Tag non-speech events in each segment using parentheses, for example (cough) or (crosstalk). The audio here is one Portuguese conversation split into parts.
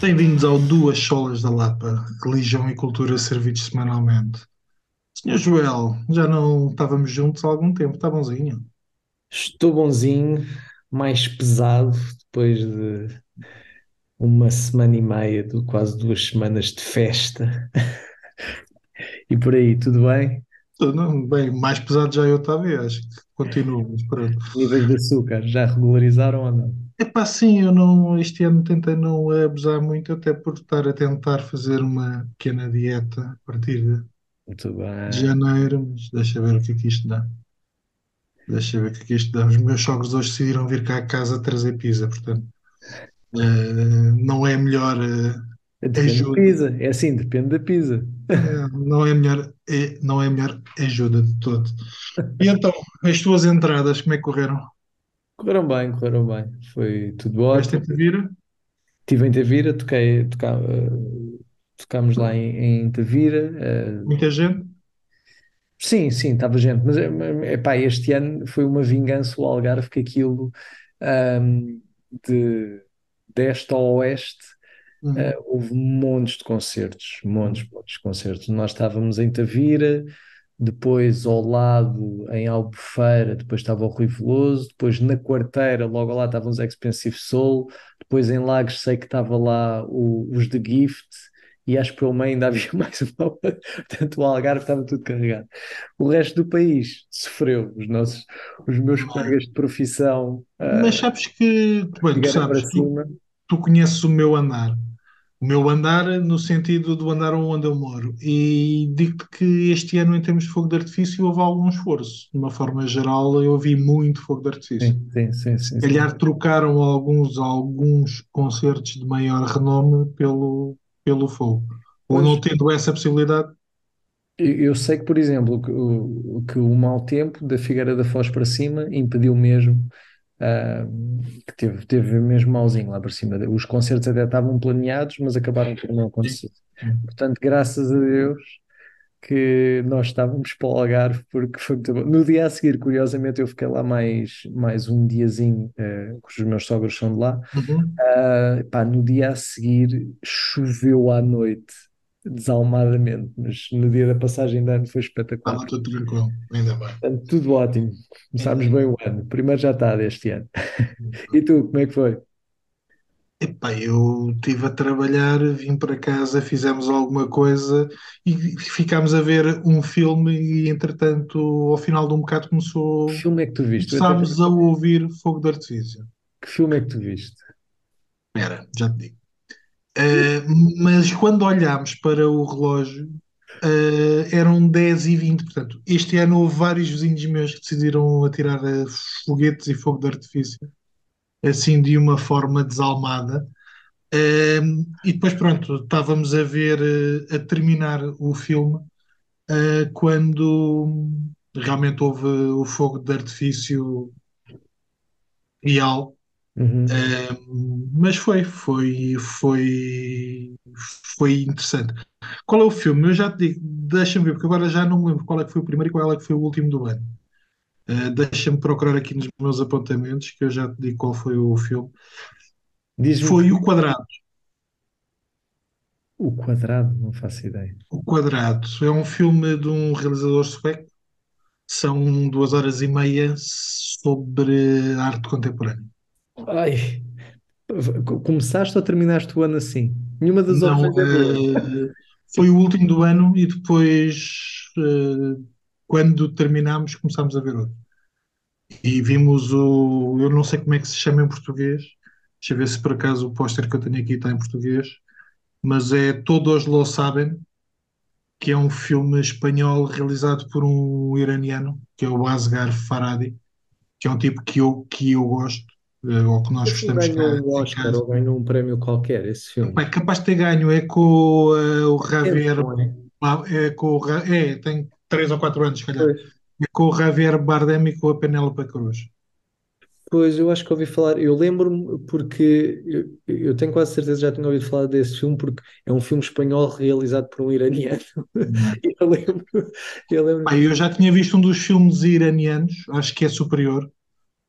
Bem-vindos ao Duas Solas da Lapa, Religião e Cultura servidos semanalmente. Senhor Joel, já não estávamos juntos há algum tempo, está bonzinho? Estou bonzinho, mais pesado, depois de uma semana e meia, de quase duas semanas de festa. E por aí, tudo bem? Não, bem, mais pesado já eu estava, acho que continuo, mas pronto. Níveis de açúcar, já regularizaram ou não? Epá, sim, eu não, este ano tentei não abusar muito, até por estar a tentar fazer uma pequena dieta a partir de Muito de bem. janeiro, mas deixa ver o que é que isto dá. Deixa ver o que é que isto dá. Os meus sogros hoje decidiram vir cá a casa trazer pizza, portanto, eh, não é a melhor eh, Depende da ajuda. pizza, é assim, depende da pizza. É, não é a melhor, é, não é a melhor ajuda de todo. E então, as tuas entradas, como é que correram? Correram bem, correram bem. Foi tudo ter ótimo. que vir? Estive em Tavira, toquei, toca, eh, tocámos lá em, em Tavira. eh, Muita gente? Sim, sim, estava gente, mas é, epá, este ano foi uma vingança o Algarve que aquilo ahm, de, de este a oeste ah, Uhum. houve montes de concertos, montes, montes de concertos. Nós estávamos em Tavira, depois ao lado em Albufeira, depois estava o Rui Veloso, depois na Quarteira, logo lá estavam os Expensive Soul, depois em Lagos sei que estava lá o- os The Gift. E acho que pelo meio ainda (laughs) havia mais uma. Portanto, o Algarve estava tudo carregado. O resto do país sofreu. Os nossos, os meus colegas de profissão Mas ah, sabes que, bem, tu para sabes, tu, tu conheces o meu andar. O meu andar no sentido do andar onde eu moro. E digo-te que este ano, em termos de fogo de artifício, houve algum esforço. De uma forma geral, eu vi muito fogo de artifício. Sim, sim, sim, Se calhar trocaram alguns, alguns concertos de maior renome pelo, pelo fogo. Ou não tendo essa possibilidade, eu eu sei que, por exemplo, que o, que o mau tempo da Figueira da Foz para cima impediu mesmo, ah, que teve, teve mesmo mauzinho lá para cima. Os concertos até estavam planeados, mas acabaram por não acontecer. Portanto, graças a Deus que nós estávamos para o Algarve, porque foi muito bom. No dia a seguir, curiosamente, eu fiquei lá mais, mais um diazinho, que os meus sogros são de lá. Uhum. Ah, pá, no dia a seguir choveu à noite, desalmadamente, mas no dia da passagem de ano foi espetacular. Estava tudo tranquilo, ainda bem. Portanto, tudo ótimo. Começámos bem o ano. Primeiro já está deste ano. (laughs) E tu, como é que foi? Epá, eu estive a trabalhar, vim para casa, fizemos alguma coisa e ficámos a ver um filme e, entretanto, ao final de um bocado Que começou, filme é que tu viste? Eu até começámos a ouvir fogo de artifício. Que filme é que tu viste? Espera, já te digo. Uh, mas quando olhámos para o relógio, uh, eram 10 e 20 portanto, este ano houve vários vizinhos meus que decidiram atirar uh, foguetes e fogo de artifício, assim de uma forma desalmada. Um, e depois, pronto, estávamos a ver, uh, a terminar o filme, uh, quando realmente houve o fogo de artifício real. Uhum. Um, mas foi, foi, foi, foi interessante. Qual é o filme? Eu já te digo, deixa-me ver, porque agora já não me lembro qual é que foi o primeiro e qual é que foi o último do ano. Uh, deixa-me procurar aqui nos meus apontamentos, que eu já te digo qual foi o filme. Foi O Quadrado. o quadrado, não faço ideia. O Quadrado é um filme de um realizador sueco. São duas horas e meia sobre arte contemporânea. Ai, começaste ou terminaste o ano assim? Nenhuma das Não, opções é uh, foi o último do ano e depois, uh, quando terminámos, começámos a ver outro. E vimos o. Eu não sei como é que se chama em português. Deixa eu ver se por acaso o póster que eu tenho aqui está em português. Mas é Todos lo Sabem, que é um filme espanhol realizado por um iraniano, que é o Asghar Farhadi, que é um tipo que eu, que eu gosto, ou que nós gostamos ganhou cá um Oscar ou ganhou um prémio qualquer, esse filme. É capaz de ter ganho, é com uh, o Javier. é? É, com o, é, tem três ou quatro anos, se calhar. Pois. É com o Javier Bardem e com a Penélope Cruz. Pois, eu acho que ouvi falar, eu lembro-me porque eu, eu tenho quase certeza que já tinha ouvido falar desse filme porque é um filme espanhol realizado por um iraniano. E (laughs) Eu lembro, eu lembro Pá, eu já tinha visto um dos filmes iranianos, acho que é superior.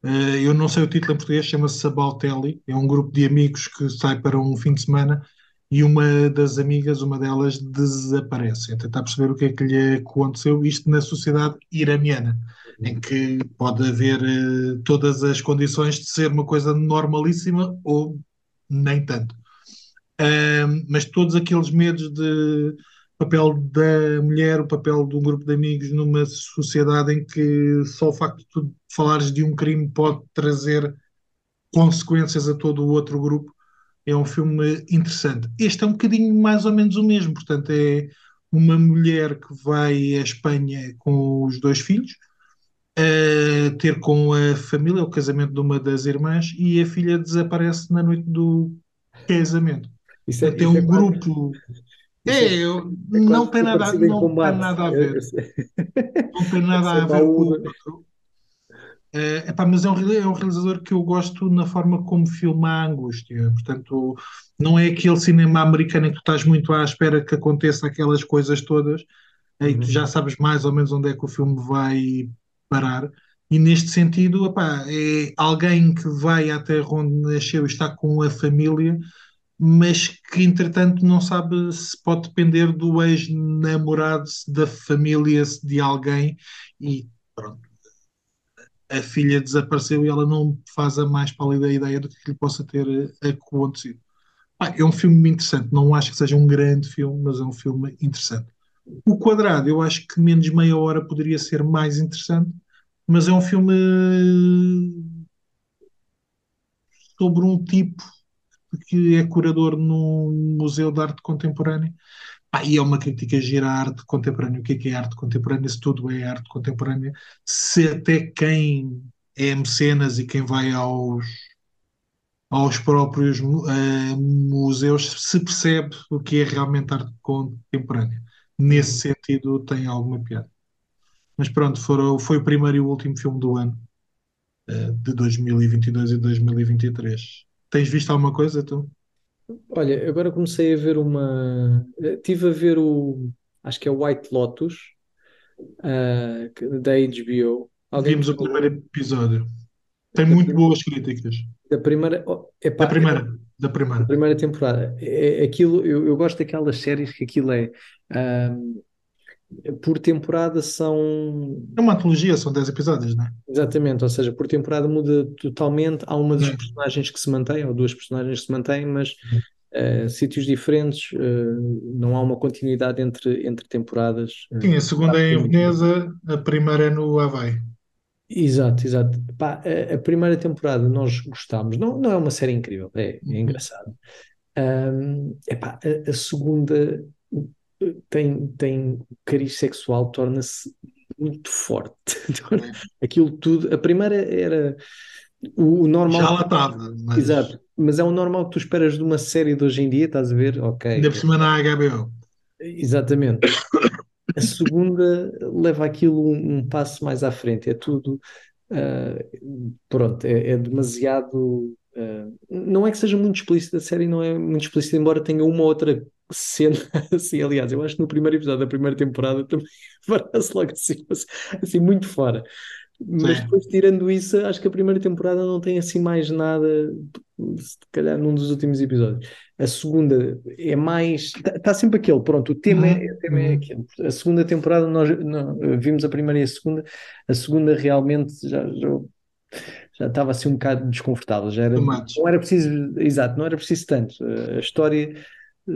Eh, eu não sei o título em português, chama-se Sabaltelli. É um grupo de amigos que sai para um fim de semana e uma das amigas, uma delas, desaparece. A tentar perceber o que é que lhe aconteceu, isto na sociedade iraniana, em que pode haver eh, todas as condições de ser uma coisa normalíssima ou nem tanto. Mas todos aqueles medos de papel da mulher, o papel de um grupo de amigos numa sociedade em que só o facto de tu falares de um crime pode trazer consequências a todo o outro grupo, é um filme interessante. Este é um bocadinho mais ou menos o mesmo, portanto, é uma mulher que vai à Espanha com os dois filhos, a ter com a família o casamento de uma das irmãs e a filha desaparece na noite do casamento. Isso é, Tem é um quase, grupo. É, É, eu- é não tem nada, em não tem combate. nada a Eu- ver. Não tem (laughs) É nada a ver com o outro. Eh, epá, mas é um, é um realizador que eu gosto na forma como filma a angústia. Portanto, não é aquele cinema americano em que tu estás muito à espera que aconteça aquelas coisas todas, aí tu Uhum. já sabes mais ou menos onde é que o filme vai parar. E neste sentido, epá, é alguém que vai à terra onde nasceu e está com a família, mas que entretanto não sabe se pode depender do ex-namorado, da família, de alguém. E pronto a filha desapareceu e ela não faz a mais pálida ideia do que lhe possa ter acontecido. Ah, é um filme interessante, não acho que seja um grande filme, mas é um filme interessante. O Quadrado, eu acho que menos meia hora poderia ser mais interessante, mas é um filme sobre um tipo que é curador num museu de arte contemporânea. Ah, e é uma crítica gira à arte contemporânea. O que é que é arte contemporânea? Se tudo é arte contemporânea, se até quem é mecenas e quem vai aos aos próprios eh, museus se percebe o que é realmente arte contemporânea. Nesse sentido, tem alguma piada. Mas pronto, foram, foi o primeiro e o último filme do ano, eh, de 2022 e 2023. Tens visto alguma coisa, tu? Olha, agora comecei a ver uma. Estive a ver o. Acho que é o White Lotus, ah, que- da HBO. Alguém me Vimos o primeiro episódio. Tem da, muito prim- boas críticas. da primeira. oh, Da epá, primeira, da da primeira. primeira temporada. É, é aquilo, eu, eu gosto daquelas séries que aquilo é. Por temporada são. É uma antologia, são 10 episódios, não é? Exatamente, ou seja, por temporada muda totalmente. Há uma das É. personagens que se mantém, ou duas personagens que se mantêm, mas eh, sítios diferentes, eh, não há uma continuidade entre, entre temporadas. eh, Sim, a segunda é em. Veneza, a primeira é no Havaí. Exato, exato. Pá, a, a primeira temporada nós gostámos, não, não é uma série incrível, é, é Uhum. engraçado. Ahm, epá, a, a segunda tem, tem o cariz sexual, torna-se muito forte. (laughs) Aquilo tudo. A primeira era o, o normal. Já lá estava, mas Exato, mas é o normal que tu esperas de uma série de hoje em dia, estás a ver? Ok, ainda por cima na HBO. exatamente. (laughs) A segunda leva aquilo um, um passo mais à frente, é tudo, ah, pronto, é, é demasiado. ah, não é que seja muito explícita, a série não é muito explícita, embora tenha uma outra cena (laughs) assim. Aliás, eu acho que no primeiro episódio da primeira temporada também (laughs) parece logo assim, assim muito fora. Mas Sim. depois, tirando isso, acho que a primeira temporada não tem assim mais nada, se calhar num dos últimos episódios. A segunda é mais. Está sempre aquele, pronto, o tema é, Uhum, o tema é uhum. aquele. A segunda temporada, nós não, vimos a primeira e a segunda, a segunda realmente já, já, já estava assim um bocado desconfortável, já era, Tomates. não era preciso, exato, não era preciso tanto. A história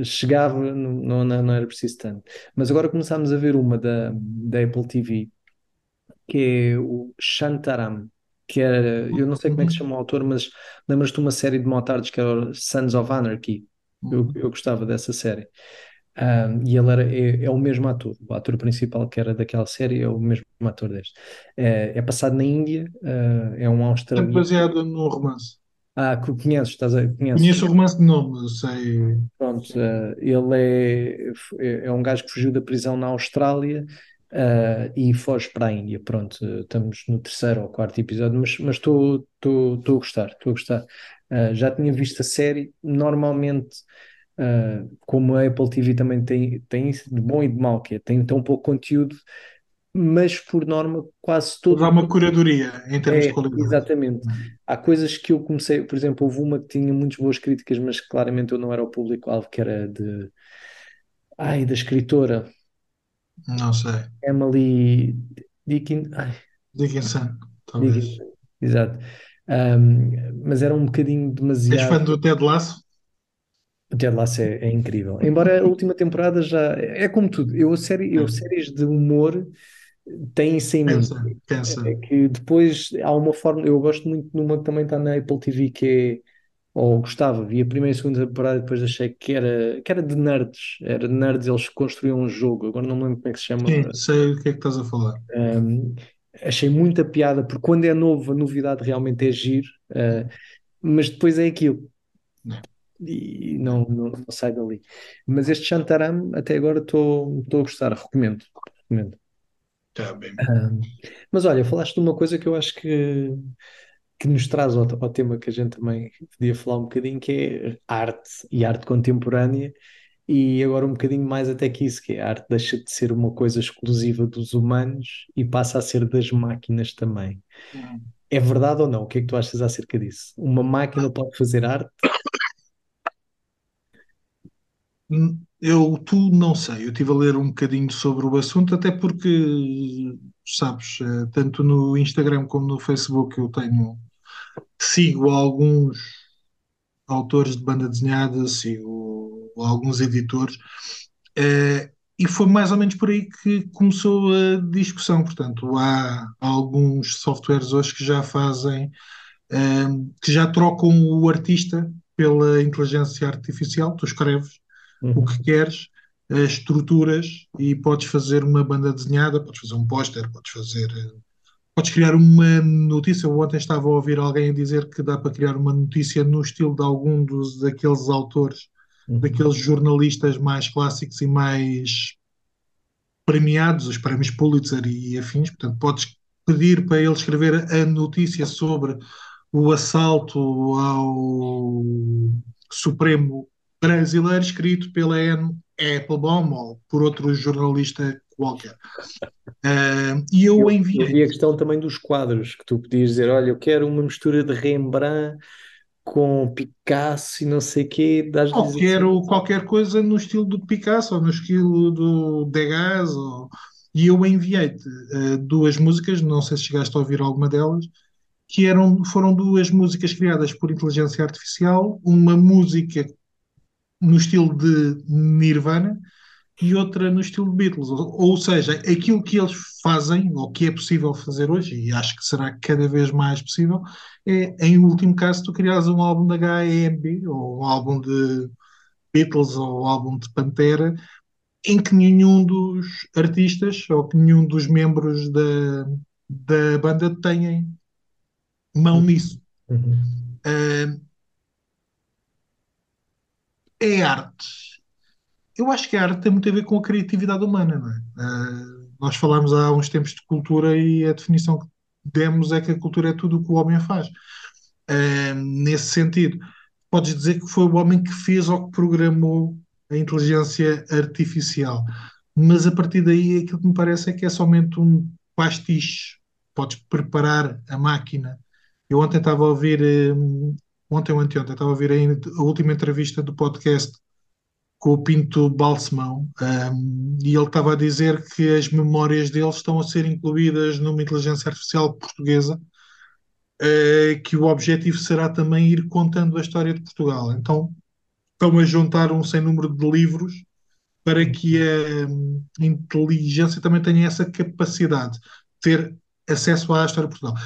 chegava, não, não, não era preciso tanto. Mas agora começámos a ver uma da, da Apple TV que é o Shantaram, que era, eu não sei como é que se Uhum, chama o autor, mas lembras-te de uma série de motards que era Sons of Anarchy? Eu, uhum. eu gostava dessa série. Um, e ele era, é, é o mesmo ator, o ator principal que era daquela série é o mesmo ator deste. É, é passado na Índia, uh, é um Sempre australiano. baseado num romance. Ah, que conheces, estás a, conheces? Conheço o romance de nome, sei. Pronto, uh, ele é, é um gajo que fugiu da prisão na Austrália uh, e foge para a Índia. Pronto, estamos no terceiro ou quarto episódio, mas estou a gostar, estou a gostar. Uh, já tinha visto a série, normalmente, como a Apple TV também tem, tem isso de bom e de mau, que é, tem tão pouco conteúdo, mas por norma quase todo. uma curadoria em termos de É, qualidade. exatamente. Há coisas que eu comecei, por exemplo, houve uma que tinha muitas boas críticas, mas claramente eu não era o público-alvo, que era de. Ai, da escritora Não sei. Emily Dickin, ai, Dickinson, Dickinson, talvez. exato. Ahm, mas era um bocadinho És demasiado. fã do Ted Lasso? O Ted Lasso é, é incrível. Embora a última temporada já. É como tudo. Eu, série, eu séries de humor têm isso em mim. Cansa. É que depois há uma forma. Eu gosto muito de uma que também está na Apple TV, que é. Ou gostava, vi a primeira e a segunda temporada e depois achei que era, que era de nerds. Era de nerds, eles construíam um jogo. Agora não me lembro como é que se chama. Sim, sei o que é que estás a falar. Um, achei muita piada, porque quando é novo, a novidade realmente é giro, uh, mas depois é aquilo. Não. E não, não, não sai dali. Mas este Shantaram, até agora estou a gostar, recomendo. recomendo. Tá bem. Um, mas olha, falaste de uma coisa que eu acho que, que nos traz ao, ao tema que a gente também podia falar um bocadinho, que é arte e arte contemporânea. E agora um bocadinho mais até que isso, que é a arte deixa de ser uma coisa exclusiva dos humanos e passa a ser das máquinas também. Hum. É verdade ou não? O que é que tu achas acerca disso? Uma máquina pode fazer arte? Eu, tu não sei, eu estive a ler um bocadinho sobre o assunto, até porque, sabes, eh, tanto no Instagram como no Facebook eu tenho, sigo alguns autores de banda desenhada, sigo alguns editores, eh, e foi mais ou menos por aí que começou a discussão. Portanto, há alguns softwares hoje que já fazem, eh, que já trocam o artista pela inteligência artificial, tu escreves Uhum. o que queres, as estruturas, e podes fazer uma banda desenhada, podes fazer um póster, podes fazer. Podes criar uma notícia. Eu ontem estava a ouvir alguém a dizer que dá para criar uma notícia no estilo de algum dos daqueles autores, Uhum. daqueles jornalistas mais clássicos e mais premiados, os prémios Pulitzer e afins. Portanto, podes pedir para ele escrever a notícia sobre o assalto ao Supremo brasileiro escrito pela Anne Applebaum ou por outro jornalista qualquer. Uh, e eu, Eu, enviei. vi a questão também dos quadros, que tu podias dizer, olha, eu quero uma mistura de Rembrandt com Picasso e não sei o quê, Ou quero qualquer coisa no estilo do Picasso ou no estilo do Degas. Ou... E eu enviei-te uh, duas músicas, não sei se chegaste a ouvir alguma delas, que eram, foram duas músicas criadas por inteligência artificial, uma música no estilo de Nirvana e outra no estilo de Beatles. Ou, ou, seja, aquilo que eles fazem, ou que é possível fazer hoje, e acho que será cada vez mais possível, é, em último caso, tu criares um álbum da HMB, ou um álbum de Beatles, ou um álbum de Pantera, em que nenhum dos artistas, ou que nenhum dos membros da, da banda tenham mão nisso. Uhum. Uh, é arte. Eu acho que a arte tem muito a ver com a criatividade humana, não é? Uh, nós falámos há uns tempos de cultura e a definição que demos é que a cultura é tudo o que o homem faz. Uh, nesse sentido, podes dizer que foi o homem que fez ou que programou a inteligência artificial, mas a partir daí aquilo que me parece é que é somente um pastiche. Podes preparar a máquina. Eu ontem estava a ouvir um, ontem ou anteontem, estava a ouvir a, a, última entrevista do podcast com o Pinto Balsemão um, e ele estava a dizer que as memórias dele estão a ser incluídas numa inteligência artificial portuguesa, uh, que o objetivo será também ir contando a história de Portugal. Então estão a juntar um sem número de livros para que a inteligência também tenha essa capacidade de ter acesso à história de Portugal.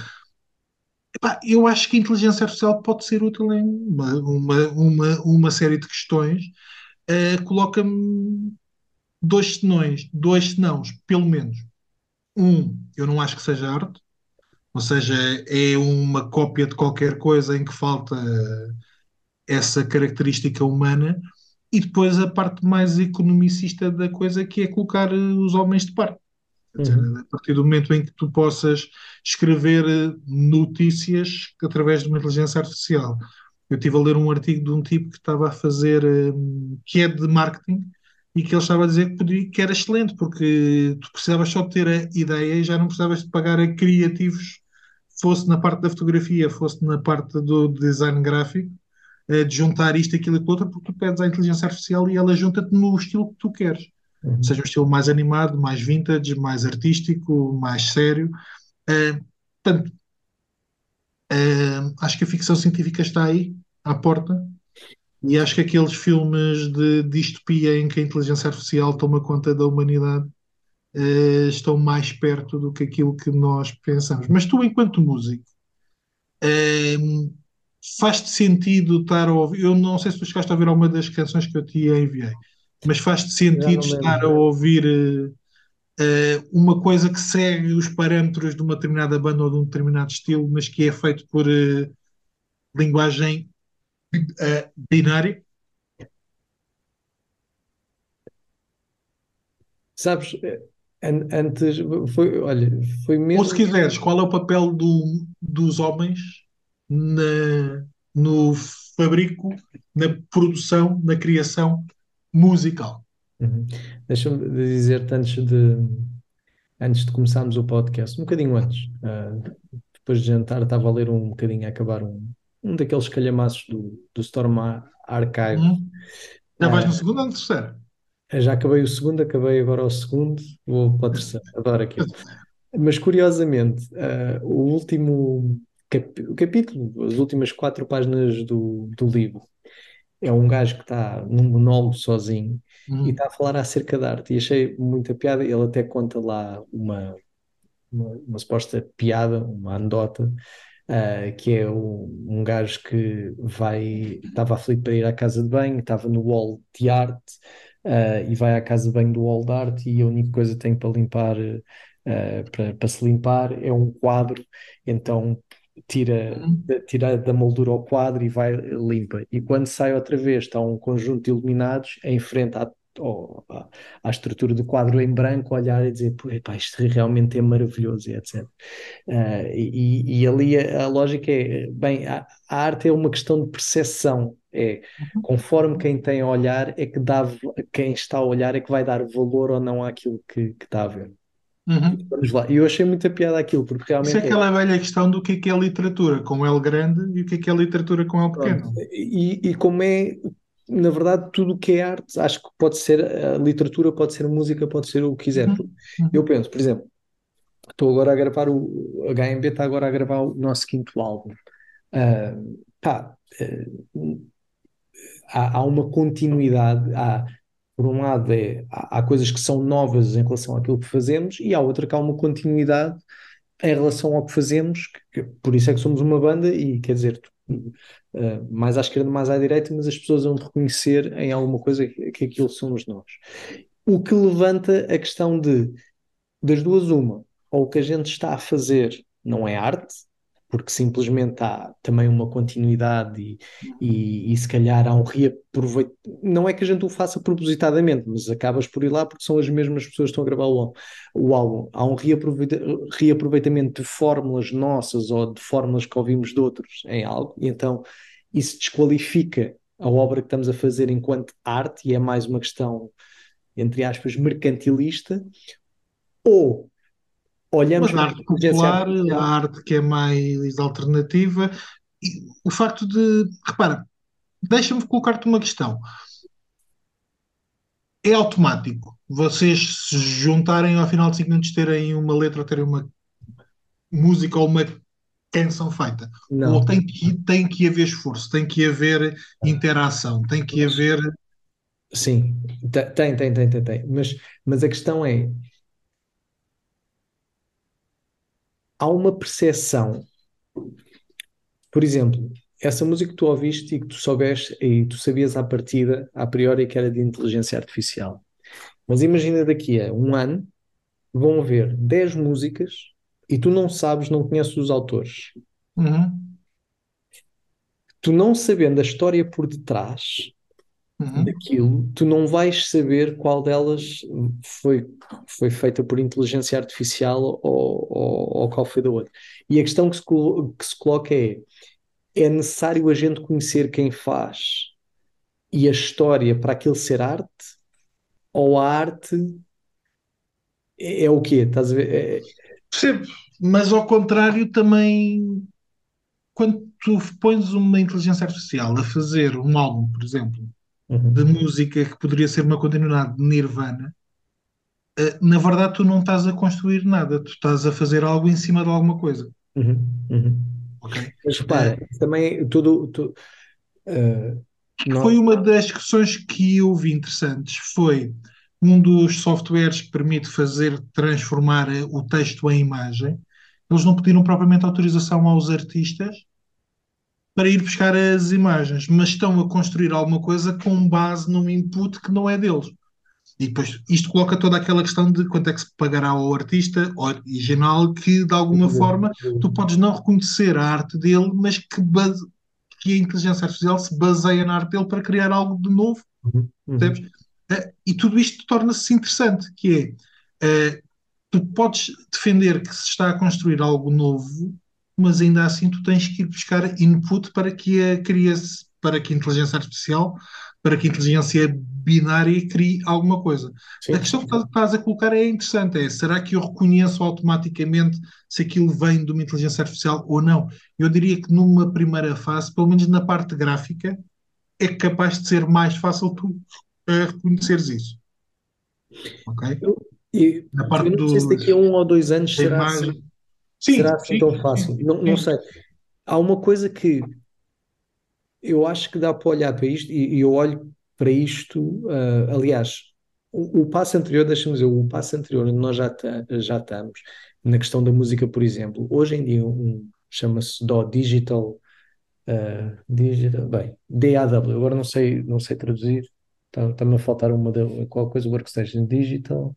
Epá, eu acho que a inteligência artificial pode ser útil em uma, uma, uma, uma série de questões. Uh, Coloca-me dois senões, dois senãos, pelo menos. Um, eu não acho que seja arte, ou seja, é uma cópia de qualquer coisa em que falta essa característica humana. E depois a parte mais economicista da coisa, que é colocar os homens de parte. Uhum. A partir do momento em que tu possas escrever notícias através de uma inteligência artificial. Eu estive a ler um artigo de um tipo que estava a fazer, que é de marketing, e que ele estava a dizer que, podia, que era excelente, porque tu precisavas só de ter a ideia e já não precisavas de pagar a criativos, fosse na parte da fotografia, fosse na parte do design gráfico, eh, de juntar isto, aquilo e aquilo outro, porque tu pedes à inteligência artificial e ela junta-te no estilo que tu queres. Uhum. Seja um estilo mais animado, mais vintage, mais artístico, mais sério. Uh, portanto, uh, acho que a ficção científica está aí, à porta, e acho que aqueles filmes de distopia em que a inteligência artificial toma conta da humanidade uh, estão mais perto do que aquilo que nós pensamos. Mas tu, enquanto músico, uh, faz-te sentido estar a ouvir? Eu não sei se tu chegaste a ouvir alguma das canções que eu te enviei, mas faz-te sentido estar a ouvir uh, uma coisa que segue os parâmetros de uma determinada banda ou de um determinado estilo, mas que é feito por linguagem uh, binário? Sabes, an antes foi, olha, foi mesmo. Ou se quiseres, qual é o papel do, dos homens na, no fabrico, na produção, na criação musical? Uhum. Deixa-me dizer-te antes de, antes de começarmos o podcast, um bocadinho antes, uh, depois de jantar, estava a ler um bocadinho, a acabar um, um daqueles calhamaços do, do Storm Archive. Hum. Já vais no Ah, segundo ou no terceiro? já acabei o segundo, acabei agora o segundo, vou para o terceiro, adoro aquilo. Mas curiosamente, ah, o último cap- capítulo, as últimas quatro páginas do, do livro, é um gajo que está num monólogo sozinho e Hum. está a falar acerca da arte. E achei muita piada. Ele até conta lá uma, uma, uma suposta piada, uma anedota, ah, que é um, um gajo que vai, estava aflito para ir à casa de banho, estava no wall de arte, ah, e vai à casa de banho do wall de arte e a única coisa que tem para limpar, ah, para, para se limpar é um quadro, então tira, Hum. tira da moldura ao quadro e vai limpa. E quando sai outra vez está um conjunto de iluminados em frente à ao- à, à estrutura do quadro em branco, olhar e dizer, "Pô, epá, isto realmente é maravilhoso, e etc. Ah, e, e ali a, a lógica é, bem, a, a arte é uma questão de percepção, é conforme quem tem a olhar é que dá, quem está a olhar é que vai dar valor ou não àquilo que, que está a ver. Uhum. Vamos lá. E eu achei muita piada aquilo, porque Isso é realmente é, aquela velha questão do que é que é literatura com L grande e o que é que é literatura com L pequeno. E, e como é, na verdade, tudo o que é arte, acho que pode ser a literatura, pode ser música, pode ser o que quiser. Uhum. Uhum. Eu penso, por exemplo, estou agora a gravar o, a HMB está agora a gravar o nosso quinto álbum. Ah, pá, ah, há, há uma continuidade, há, por um lado é, há, há coisas que são novas em relação àquilo que fazemos e há outra que há uma continuidade em relação ao que fazemos, que- que- por isso é que somos uma banda e quer dizer, tu, ah, mais à esquerda, mais à direita, mas as pessoas vão reconhecer em alguma coisa que, que aquilo somos nós. O que levanta a questão de, das duas, uma, ou o que a gente está a fazer não é arte, porque simplesmente há também uma continuidade e, e, e se calhar há um reaproveitamento. Não é que a gente o faça propositadamente, mas acabas por ir lá porque são as mesmas pessoas que estão a gravar o, o álbum. Há um reaproveita- reaproveitamento de fórmulas nossas ou de fórmulas que ouvimos de outros em algo, e então isso desqualifica a obra que estamos a fazer enquanto arte e é mais uma questão, entre aspas, mercantilista, ou olhamos Mas a para a arte popular, a arte que é mais alternativa, e o facto de, repara, deixa-me colocar-te uma questão. É automático vocês se juntarem ao final de 5 minutos terem uma letra ou terem uma música ou uma canção feita? Ou Não. tem que, tem que haver esforço, tem que haver interação, tem que haver. Sim, te- tem, tem, tem, tem, tem. Mas, mas a questão é, há uma percepção, por exemplo, essa música que tu ouviste e que tu soubeste e tu sabias à partida, a priori, que era de inteligência artificial. Mas imagina daqui a um ano, vão haver 10 músicas e tu não sabes, não conheces os autores. Uhum, Tu não sabendo a história por detrás uhum. daquilo, tu não vais saber qual delas foi, foi feita por inteligência artificial ou, ou, ou qual foi da outra. E a questão que se, que se coloca é: é necessário a gente conhecer quem faz e a história para aquilo ser arte? ou a arte é, é o quê? Estás a ver? É- Percebo, mas ao contrário também, quando tu pões uma inteligência artificial a fazer um álbum, por exemplo, de Uhum, música que poderia ser uma continuidade de Nirvana, eh, na verdade tu não estás a construir nada, tu estás a fazer algo em cima de alguma coisa, uhum, uhum. ok? Mas repara, também tudo, tu, eh, foi nó- uma das questões que eu vi interessantes, foi um dos softwares que permite fazer, transformar eh, o texto em imagem, eles não pediram propriamente autorização aos artistas para ir buscar as imagens, mas estão a construir alguma coisa com base num input que não é deles. E depois isto coloca toda aquela questão de quanto é que se pagará ao artista original que, de alguma forma, tu podes não reconhecer a arte dele, mas que, base, que a inteligência artificial se baseia na arte dele para criar algo de novo, Uhum, uhum? Eh, E tudo isto torna-se interessante, que é, eh, tu podes defender que se está a construir algo novo, mas ainda assim tu tens que ir buscar input para que a crie para que a inteligência artificial, para que a inteligência binária crie alguma coisa. A Sim, questão sim, que estás a colocar é interessante, é será que eu reconheço automaticamente se aquilo vem de uma inteligência artificial ou não? Eu diria que numa primeira fase, pelo menos na parte gráfica, é capaz de ser mais fácil tu uh, reconheceres isso, ok? Eu, e- Na eu parte não sei se dos, daqui a um ou dois anos será assim, imagem. será Sim, assim sim, tão sim, fácil. Não, não sim. sei. Há uma coisa que eu acho que dá para olhar para isto, e, e eu olho para isto, ah, aliás, o, o passo anterior, deixa-me dizer, o passo anterior onde nós já, ta- já estamos, na questão da música, por exemplo, hoje em dia um, chama-se DAW Digital, ah, Digital, bem, DAW, agora não sei, não sei traduzir, está- está-me a faltar uma, qualquer coisa, Workstation Digital,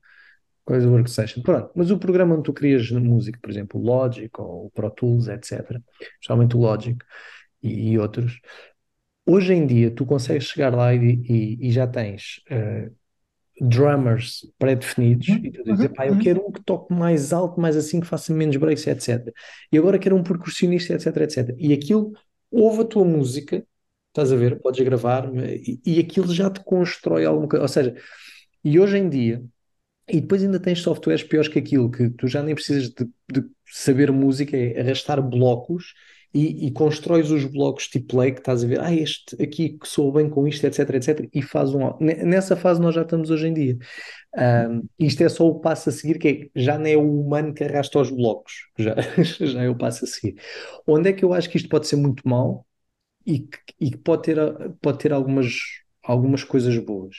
coisa Workstation, pronto, mas o programa onde tu crias música, por exemplo, o Logic ou o Pro Tools, etc., especialmente o Logic e, e outros, Hoje em dia, tu consegues chegar lá e, e- e já tens eh, drummers pré-definidos e Uhum, tu dizes, epá, eu uhum. quero um que toque mais alto, mais assim, que faça menos breaks, etc. E agora quero um percussionista, etc, etc. E aquilo, ouve a tua música, estás a ver, podes gravar, e, e aquilo já te constrói alguma coisa. Ou seja, e hoje em dia, e depois ainda tens softwares piores que aquilo, que tu já nem precisas de, de saber música, é arrastar blocos e, e constróis os blocos tipo Lake, estás a ver, ah, este aqui que soa bem com isto, etc, etc, e faz um. ne- Nessa fase nós já estamos hoje em dia. Ahm, isto é só o passo a seguir, que é, já não é o humano que arrasta os blocos, (laughs) já, já é o passo a seguir. Onde é que eu acho que isto pode ser muito mau e que, e que pode ter, pode ter algumas, algumas coisas boas?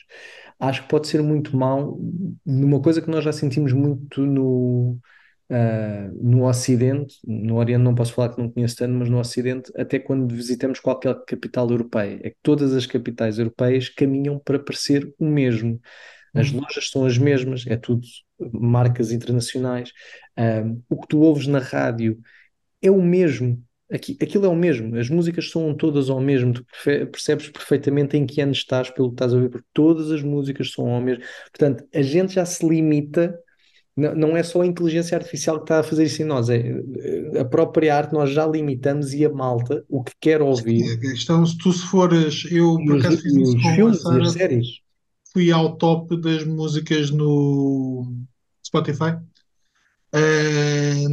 Acho que pode ser muito mau numa coisa que nós já sentimos muito no, ah, no Ocidente, no Oriente não posso falar que não conheço tanto, mas no Ocidente, até quando visitamos qualquer capital europeia, é que todas as capitais europeias caminham para parecer o mesmo. As uhum. lojas são as mesmas, é tudo marcas internacionais. Ah, o que tu ouves na rádio é o mesmo. Aqui, aquilo é o mesmo, as músicas são todas ao mesmo, tu percebes perfeitamente em que ano estás pelo que estás a ouvir, porque todas as músicas são ao mesmo. Portanto, a gente já se limita, não, não é só a inteligência artificial que está a fazer isso em nós, é é a própria arte, nós já limitamos e a malta, o que quer ouvir, a questão, se tu se fores, eu por acaso fiz isso com filmes Sara, séries. fui ao top das músicas no Spotify, eh,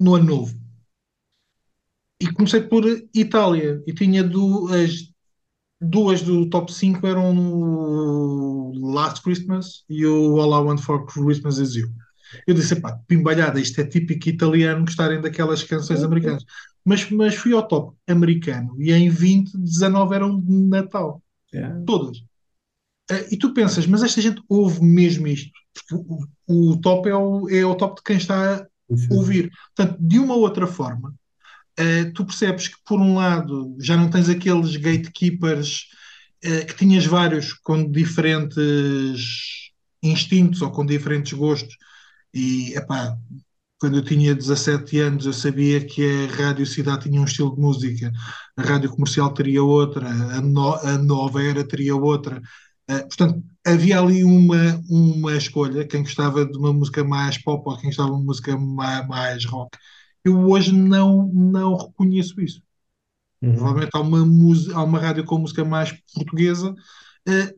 no ano novo. E comecei por Itália e tinha du- as duas do top 5 eram o Last Christmas e o All I Want for Christmas Is You. Eu disse, pá, pimbalhada, isto é típico italiano gostarem daquelas canções americanas. Mas, mas fui ao top americano e em 20, 19 eram de Natal. Yeah. Todas. Eh, E tu pensas, mas esta gente ouve mesmo isto? Porque o, o top é o, é o top de quem está a ouvir. Portanto, de uma ou outra forma, eh, tu percebes que, por um lado, já não tens aqueles gatekeepers eh, que tinhas vários com diferentes instintos ou com diferentes gostos. E, epá, quando eu tinha 17 anos, eu sabia que a Rádio Cidade tinha um estilo de música, a Rádio Comercial teria outra, a, no- a Nova Era teria outra. Eh, portanto, havia ali uma, uma escolha, quem gostava de uma música mais pop ou quem gostava de uma música mais, mais rock. Eu hoje não, não reconheço isso. Uhum. Provavelmente há uma, música, há uma rádio com música mais portuguesa, eh,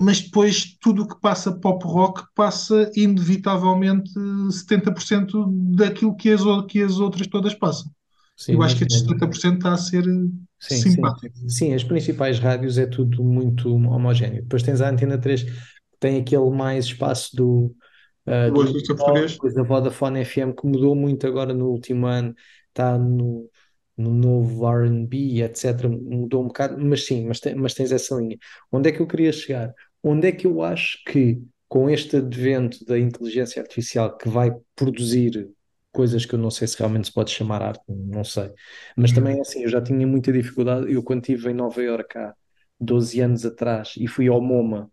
mas depois tudo o que passa pop rock passa inevitavelmente 70% daquilo que as, que as outras todas passam. Sim, Eu acho que estes 70% está a ser sim, sim. simpático. Sim, as principais rádios é tudo muito homogéneo. Depois tens a Antena 3, que tem aquele mais espaço do, uh, do português. depois a Vodafone FM, que mudou muito agora no último ano, está no, no novo R&B, etc. Mudou um bocado, mas sim, mas, tem- mas tens essa linha. Onde é que eu queria chegar? Onde é que eu acho que, com este advento da inteligência artificial que vai produzir coisas que eu não sei se realmente se pode chamar arte, não sei. Mas também é assim, eu já tinha muita dificuldade. Eu, quando estive em Nova Iorque há 12 anos atrás e fui ao MoMA,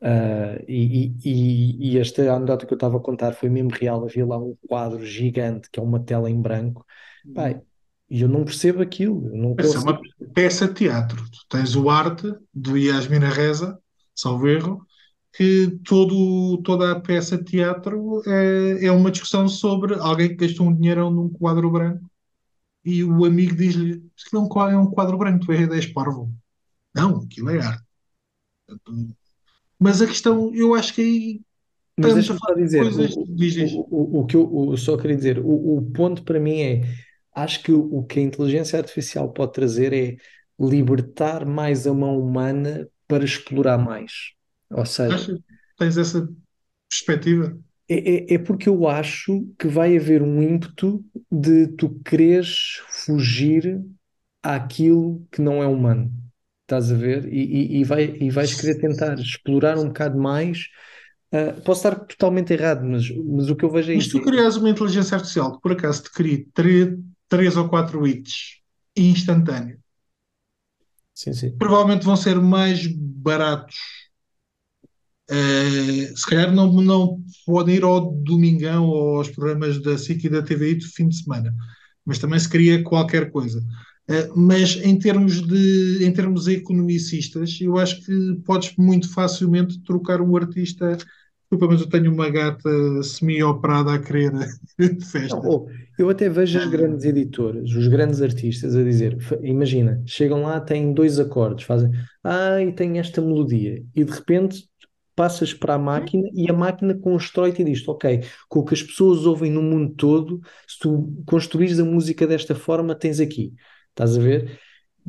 ah, e, e, e esta anedota que eu estava a contar foi mesmo real. Havia lá um quadro gigante que é uma tela em branco. Pá, e eu não percebo aquilo, eu não Essa é consigo. uma peça de teatro. Tu tens o arte do Yasmina Reza, salvo erro, que todo, toda a peça de teatro é, é uma discussão sobre alguém que gastou um dinheirão num quadro branco e o amigo diz-lhe: Isso aqui é um quadro, é um quadro branco, tu és, és parvo. Não, aquilo é arte. Mas a questão, eu acho que aí Mas deixa-me só dizer, coisas. o, Diz, diz. o, o, o que eu o- só queria dizer, o, o ponto para mim é, acho que o, que a inteligência artificial pode trazer é libertar mais a mão humana para explorar mais. Ou seja, Achas? Tens essa perspectiva? é, é, é porque eu acho que vai haver um ímpeto de tu quereres fugir àquilo que não é humano. Estás a ver? E, e, e, vai, e vais querer tentar explorar um bocado mais. Ah, posso estar totalmente errado, mas, mas o que eu vejo é Mas isso. tu crias uma inteligência artificial que por acaso te crie três, três ou quatro hits instantâneo, Sim, sim. provavelmente vão ser mais baratos. Eh, se calhar não, não podem ir ao Domingão ou aos programas da SIC e da TVI do fim de semana, mas também se cria qualquer coisa. Eh, mas em termos de, em termos economicistas, eu acho que podes muito facilmente trocar um artista. Desculpa, mas eu tenho uma gata semi-operada a querer (laughs) de Não, festa. ou, eu até vejo as grandes editoras, os grandes artistas a dizer, imagina, chegam lá, têm dois acordes, fazem, ah, e tem esta melodia, e de repente passas para a máquina e a máquina constrói-te e diz, ok, com o que as pessoas ouvem no mundo todo, se tu construís a música desta forma, tens aqui. Estás a ver?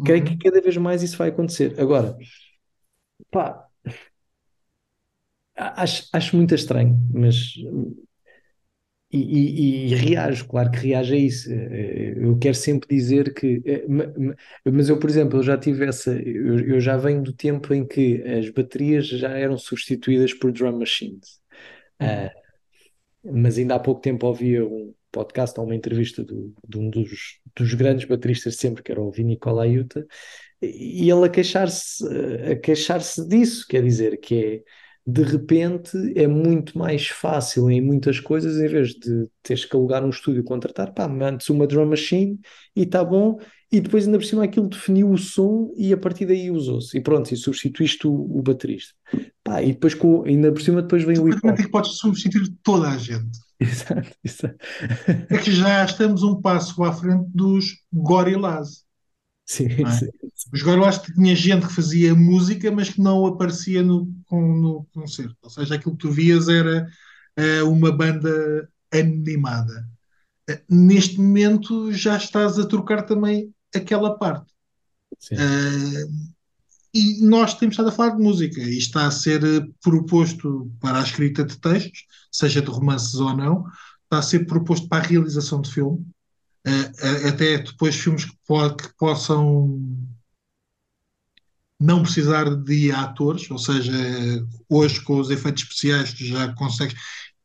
Creio que Uhum. cada vez mais isso vai acontecer. Agora, pá, acho, acho muito estranho, mas E, e- e reajo, claro que reajo a isso. Eh, Eu quero sempre dizer que. eh, ma- ma- Mas eu, por exemplo, eu já tive essa. Eu, eu já venho do tempo em que as baterias já eram substituídas por drum machines. Ah, mas ainda há pouco tempo ouvia um podcast ou uma entrevista do, de um dos, dos grandes bateristas de sempre, que era o Vini Colaiuta, e ele a queixar-se, a queixar-se disso, quer dizer, que é de repente é muito mais fácil em muitas coisas, em vez de teres que alugar um estúdio e contratar, pá, antes uma drum machine e está bom, e depois ainda por cima aquilo definiu o som e a partir daí usou-se, e pronto, e substituíste o, o baterista. Pá, e depois com, ainda por cima depois vem o hip hop. É que podes substituir toda a gente. (laughs) Exato, exato. É que já estamos um passo à frente dos Gorillaz. Sim, é? sim. Os Gorillaz tinha gente que fazia música, mas que não aparecia no, com- no concerto. Ou seja, aquilo que tu vias era eh, uma banda animada. Eh, neste momento já estás a trocar também aquela parte. Sim. Eh, e nós temos estado a falar de música. E está a ser eh, proposto para a escrita de textos, seja de romances ou não, está a ser proposto para a realização de filme, eh, eh, até depois filmes que, po- que possam não precisar de atores, ou seja, hoje com os efeitos especiais tu já consegues,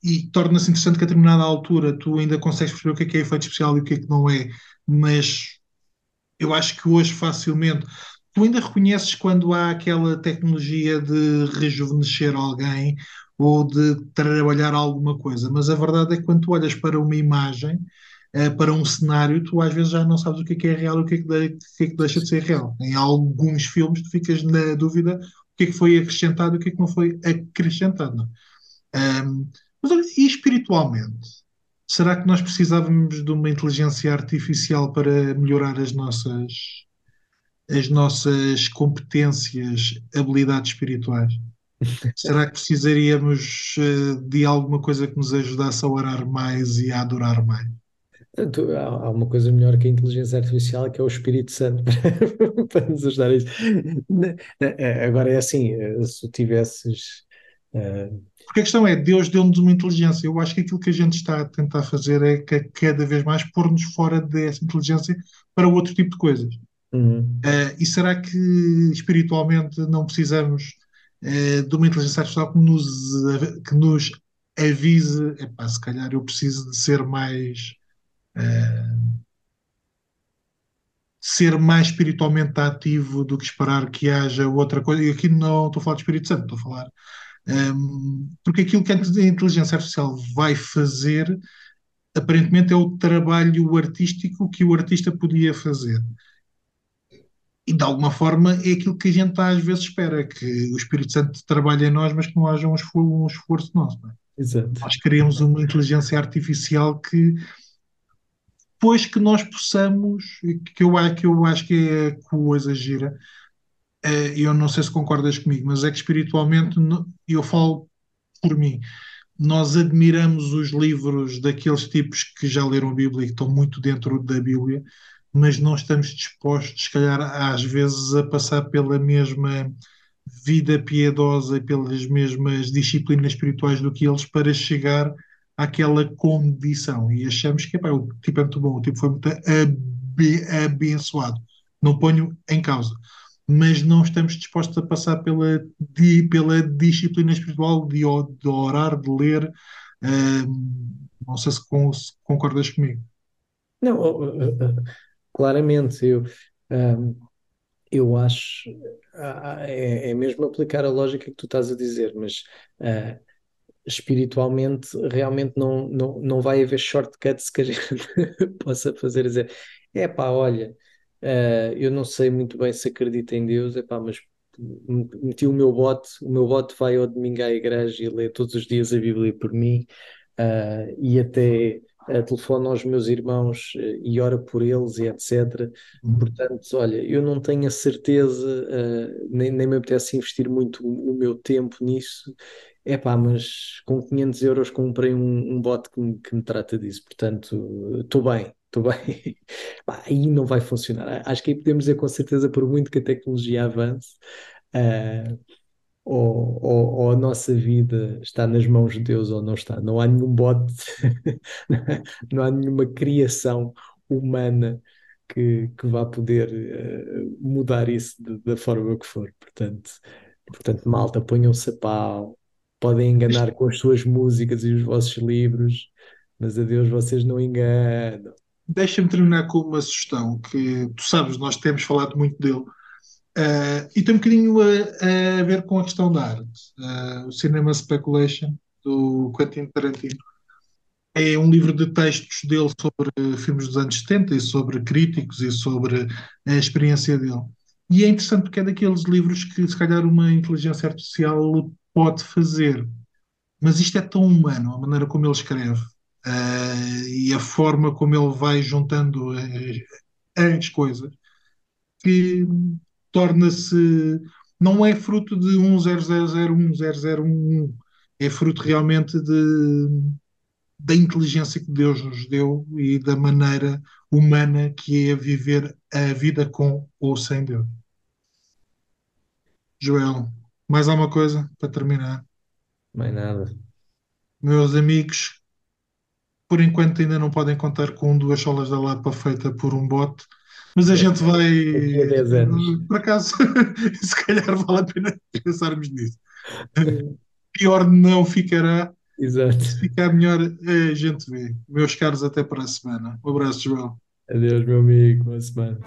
e torna-se interessante que a determinada altura tu ainda consegues perceber o que é que é efeito especial e o que é que não é, mas eu acho que hoje facilmente tu ainda reconheces quando há aquela tecnologia de rejuvenescer alguém ou de trabalhar alguma coisa, mas a verdade é que quando tu olhas para uma imagem, eh, para um cenário, tu às vezes já não sabes o que é é real e o que é o que é que deixa de ser real. Em alguns filmes tu ficas na dúvida o que é que foi acrescentado e o que é que não foi acrescentado. não é? Mas e espiritualmente? Será que nós precisávamos de uma inteligência artificial para melhorar as nossas, as nossas competências, habilidades espirituais? Será que precisaríamos eh, de alguma coisa que nos ajudasse a orar mais e a adorar mais? Portanto, há, uma coisa melhor que a inteligência artificial, que é o Espírito Santo, para, (laughs) para nos ajudar a isso. Eh, Agora é assim, eh, se tivesses. eh, Porque a questão é, Deus deu-nos uma inteligência. Eu acho que aquilo que a gente está a tentar fazer é que cada vez mais pôr-nos fora dessa inteligência para outro tipo de coisas. Uhum, Eh, e será que espiritualmente não precisamos eh, de uma inteligência artificial que nos, que nos avise, epá, se calhar eu preciso de ser mais, ser mais espiritualmente ativo do que esperar que haja outra coisa. E aqui não estou a falar de Espírito Santo, estou a falar. ehm, porque aquilo que a inteligência artificial vai fazer, aparentemente, é o trabalho artístico que o artista podia fazer. E de alguma forma é aquilo que a gente às vezes espera, que o Espírito Santo trabalhe em nós, mas que não haja um esforço, um esforço nosso. é? exato. Nós queremos uma inteligência artificial que, depois que nós possamos, que eu, que eu acho que é a coisa gira, eh, eu não sei se concordas comigo, mas é que espiritualmente, eu falo por mim, nós admiramos os livros daqueles tipos que já leram a Bíblia e que estão muito dentro da Bíblia, mas não estamos dispostos, se calhar, às vezes, a passar pela mesma vida piedosa e pelas mesmas disciplinas espirituais do que eles para chegar àquela condição. E achamos que epá, o tipo é muito bom, o tipo foi muito abe- abençoado. Não ponho em causa. Mas não estamos dispostos a passar pela, di- pela disciplina espiritual de, de orar, de ler. Ahm, não sei se, con- se concordas comigo. Não, claramente, eu, ahm, eu acho. ah, ah, é, é mesmo aplicar a lógica que tu estás a dizer, mas. ah, espiritualmente realmente não, não, não vai haver shortcuts que a gente (laughs) possa fazer dizer, é pá, olha, eh, eu não sei muito bem se acredito em Deus, é pá, mas meti o meu bote, o meu bote vai ao domingo à igreja e lê todos os dias a Bíblia por mim, eh, e até eh, telefona aos meus irmãos eh, e ora por eles e etc. Portanto, olha, eu não tenho a certeza, eh, nem, nem me apetece investir muito o, o meu tempo nisso. É pá, mas com 500 euros comprei um, um bot que me, que me trata disso. Portanto, estou bem, estou bem. (laughs) Pá, aí não vai funcionar. Acho que aí podemos dizer com certeza, por muito que a tecnologia avance, eh, ou, ou, ou a nossa vida está nas mãos de Deus ou não está. Não há nenhum bot, (laughs) não há nenhuma criação humana que, que vá poder eh, mudar isso de- da forma que for. Portanto, portanto, malta, ponham-se a pau, podem enganar com as suas músicas e os vossos livros, mas a Deus vocês não enganam. Deixa-me terminar com uma sugestão que tu sabes, nós temos falado muito dele, eh, e tem um bocadinho a, a ver com a questão da arte. Eh, o Cinema Speculation, do Quentin Tarantino, é um livro de textos dele sobre filmes dos anos 70 e sobre críticos e sobre a experiência dele. E é interessante porque é daqueles livros que, se calhar, uma inteligência artificial pode fazer. Mas isto é tão humano, a maneira como ele escreve, eh, e a forma como ele vai juntando eh, as coisas, que torna-se. Não é fruto de um 0001, 0011, é fruto realmente de, da inteligência que Deus nos deu e da maneira humana que é viver a vida com ou sem Deus. Joel, mais alguma coisa para terminar? Mais nada. Meus amigos, por enquanto ainda não podem contar com duas solas da Lapa feita por um bote, mas a gente vai, Daqui a 10 anos. por acaso, (laughs) se calhar vale a pena pensarmos nisso. Pior não ficará, Exato. se ficar melhor a gente vê. Meus caros, até para a semana. Um abraço, Joel. Adeus, meu amigo. Boa semana.